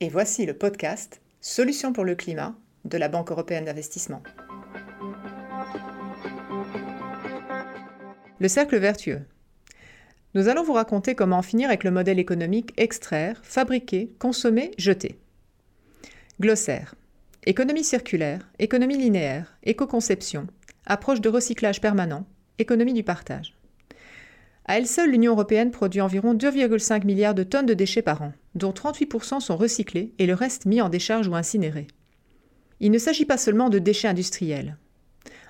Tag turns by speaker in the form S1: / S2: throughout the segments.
S1: et voici le podcast Solutions pour le climat de la Banque européenne d'investissement. Le cercle vertueux. Nous allons vous raconter comment en finir avec le modèle économique extraire, fabriquer, consommer, jeter. Glossaire. Économie circulaire, économie linéaire, éco-conception, approche de recyclage permanent, économie du partage. À elle seule, l'Union européenne produit environ 2,5 milliards de tonnes de déchets par an, dont 38% sont recyclés et le reste mis en décharge ou incinéré. Il ne s'agit pas seulement de déchets industriels.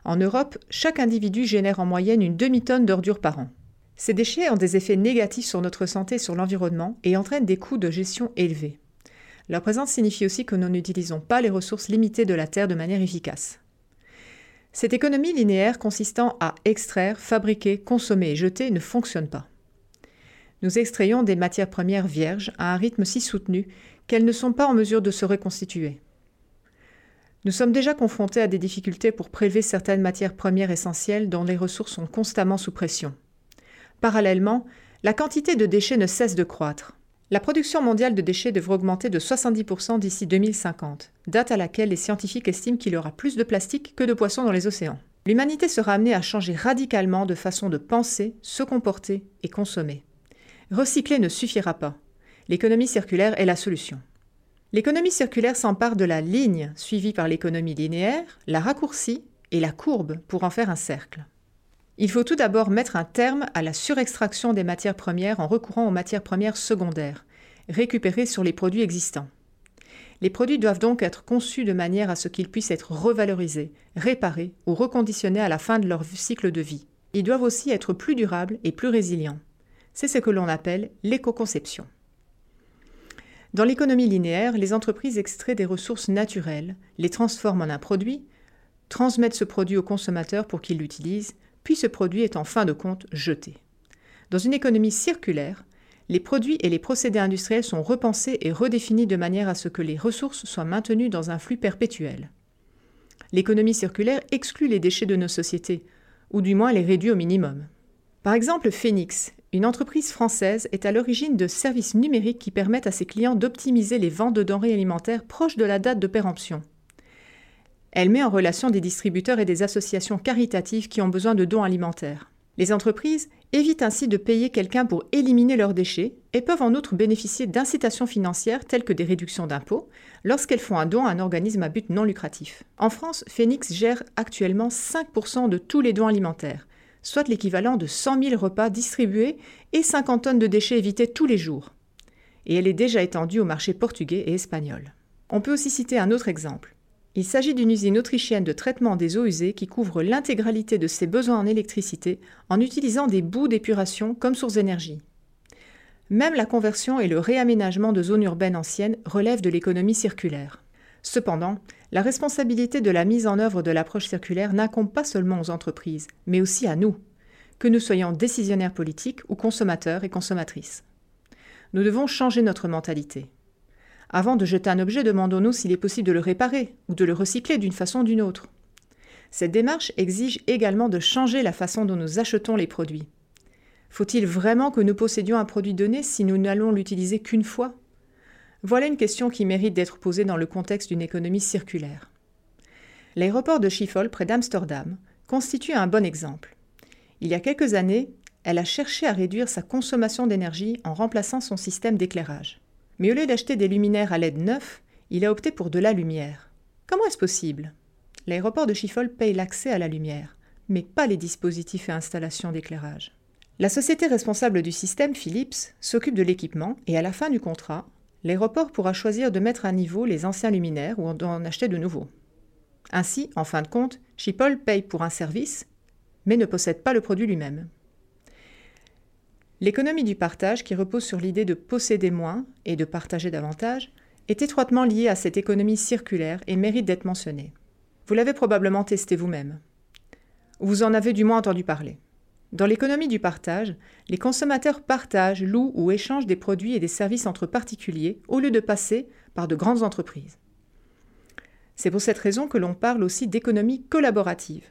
S1: En Europe, chaque individu génère en moyenne une demi-tonne d'ordures par an. Ces déchets ont des effets négatifs sur notre santé et sur l'environnement et entraînent des coûts de gestion élevés. Leur présence signifie aussi que nous n'utilisons pas les ressources limitées de la Terre de manière efficace. Cette économie linéaire consistant à extraire, fabriquer, consommer et jeter ne fonctionne pas. Nous extrayons des matières premières vierges à un rythme si soutenu qu'elles ne sont pas en mesure de se reconstituer. Nous sommes déjà confrontés à des difficultés pour prélever certaines matières premières essentielles dont les ressources sont constamment sous pression. Parallèlement, la quantité de déchets ne cesse de croître. La production mondiale de déchets devrait augmenter de 70% d'ici 2050, date à laquelle les scientifiques estiment qu'il y aura plus de plastique que de poissons dans les océans. L'humanité sera amenée à changer radicalement de façon de penser, se comporter et consommer. Recycler ne suffira pas. L'économie circulaire est la solution. L'économie circulaire s'empare de la ligne suivie par l'économie linéaire, la raccourcie et la courbe pour en faire un cercle. Il faut tout d'abord mettre un terme à la surextraction des matières premières en recourant aux matières premières secondaires, récupérées sur les produits existants. Les produits doivent donc être conçus de manière à ce qu'ils puissent être revalorisés, réparés ou reconditionnés à la fin de leur cycle de vie. Ils doivent aussi être plus durables et plus résilients. C'est ce que l'on appelle l'éco-conception. Dans l'économie linéaire, les entreprises extraient des ressources naturelles, les transforment en un produit, transmettent ce produit au consommateur pour qu'il l'utilise, puis ce produit est en fin de compte jeté. Dans une économie circulaire, les produits et les procédés industriels sont repensés et redéfinis de manière à ce que les ressources soient maintenues dans un flux perpétuel. L'économie circulaire exclut les déchets de nos sociétés, ou du moins les réduit au minimum. Par exemple, Phoenix, une entreprise française, est à l'origine de services numériques qui permettent à ses clients d'optimiser les ventes de denrées alimentaires proches de la date de péremption. Elle met en relation des distributeurs et des associations caritatives qui ont besoin de dons alimentaires. Les entreprises évitent ainsi de payer quelqu'un pour éliminer leurs déchets et peuvent en outre bénéficier d'incitations financières telles que des réductions d'impôts lorsqu'elles font un don à un organisme à but non lucratif. En France, Phoenix gère actuellement 5% de tous les dons alimentaires, soit l'équivalent de 100 000 repas distribués et 50 tonnes de déchets évités tous les jours. Et elle est déjà étendue au marché portugais et espagnol. On peut aussi citer un autre exemple. Il s'agit d'une usine autrichienne de traitement des eaux usées qui couvre l'intégralité de ses besoins en électricité en utilisant des bouts d'épuration comme source d'énergie. Même la conversion et le réaménagement de zones urbaines anciennes relèvent de l'économie circulaire. Cependant, la responsabilité de la mise en œuvre de l'approche circulaire n'incombe pas seulement aux entreprises, mais aussi à nous, que nous soyons décisionnaires politiques ou consommateurs et consommatrices. Nous devons changer notre mentalité. Avant de jeter un objet, demandons-nous s'il est possible de le réparer ou de le recycler d'une façon ou d'une autre. Cette démarche exige également de changer la façon dont nous achetons les produits. Faut-il vraiment que nous possédions un produit donné si nous n'allons l'utiliser qu'une fois? Voilà une question qui mérite d'être posée dans le contexte d'une économie circulaire. L'aéroport de Schiphol, près d'Amsterdam, constitue un bon exemple. Il y a quelques années, elle a cherché à réduire sa consommation d'énergie en remplaçant son système d'éclairage. Mais au lieu d'acheter des luminaires à LED neufs, il a opté pour de la lumière. Comment est-ce possible? L'aéroport de Schiphol paye l'accès à la lumière, mais pas les dispositifs et installations d'éclairage. La société responsable du système, Philips, s'occupe de l'équipement et à la fin du contrat, l'aéroport pourra choisir de mettre à niveau les anciens luminaires ou d'en acheter de nouveaux. Ainsi, en fin de compte, Schiphol paye pour un service, mais ne possède pas le produit lui-même. L'économie du partage, qui repose sur l'idée de posséder moins et de partager davantage, est étroitement lié à cette économie circulaire et mérite d'être mentionné. Vous l'avez probablement testé vous-même. Vous en avez du moins entendu parler. Dans l'économie du partage, les consommateurs partagent, louent ou échangent des produits et des services entre particuliers au lieu de passer par de grandes entreprises. C'est pour cette raison que l'on parle aussi d'économie collaborative.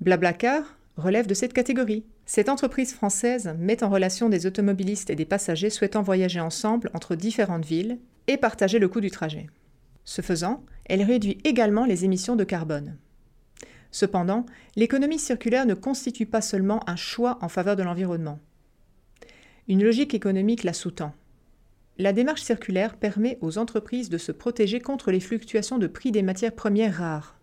S1: Blablacar relève de cette catégorie. Cette entreprise française met en relation des automobilistes et des passagers souhaitant voyager ensemble entre différentes villes et partager le coût du trajet. Ce faisant, elle réduit également les émissions de carbone. Cependant, l'économie circulaire ne constitue pas seulement un choix en faveur de l'environnement. Une logique économique la sous-tend. La démarche circulaire permet aux entreprises de se protéger contre les fluctuations de prix des matières premières rares.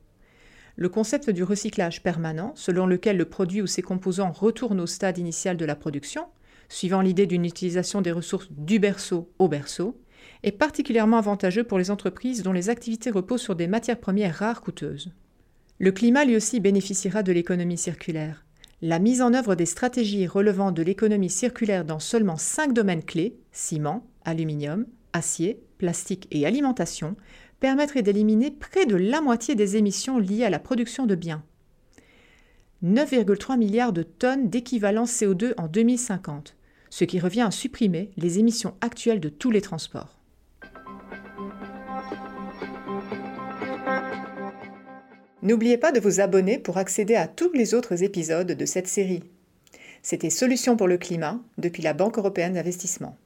S1: Le concept du recyclage permanent, selon lequel le produit ou ses composants retournent au stade initial de la production, suivant l'idée d'une utilisation des ressources du berceau au berceau, est particulièrement avantageux pour les entreprises dont les activités reposent sur des matières premières rares coûteuses. Le climat lui aussi bénéficiera de l'économie circulaire. La mise en œuvre des stratégies relevant de l'économie circulaire dans seulement cinq domaines clés ciment, aluminium, acier, plastique et alimentation permettrait d'éliminer près de la moitié des émissions liées à la production de biens. 9,3 milliards de tonnes d'équivalent CO2 en 2050, ce qui revient à supprimer les émissions actuelles de tous les transports. N'oubliez pas de vous abonner pour accéder à tous les autres épisodes de cette série. C'était Solutions pour le climat depuis la Banque européenne d'investissement.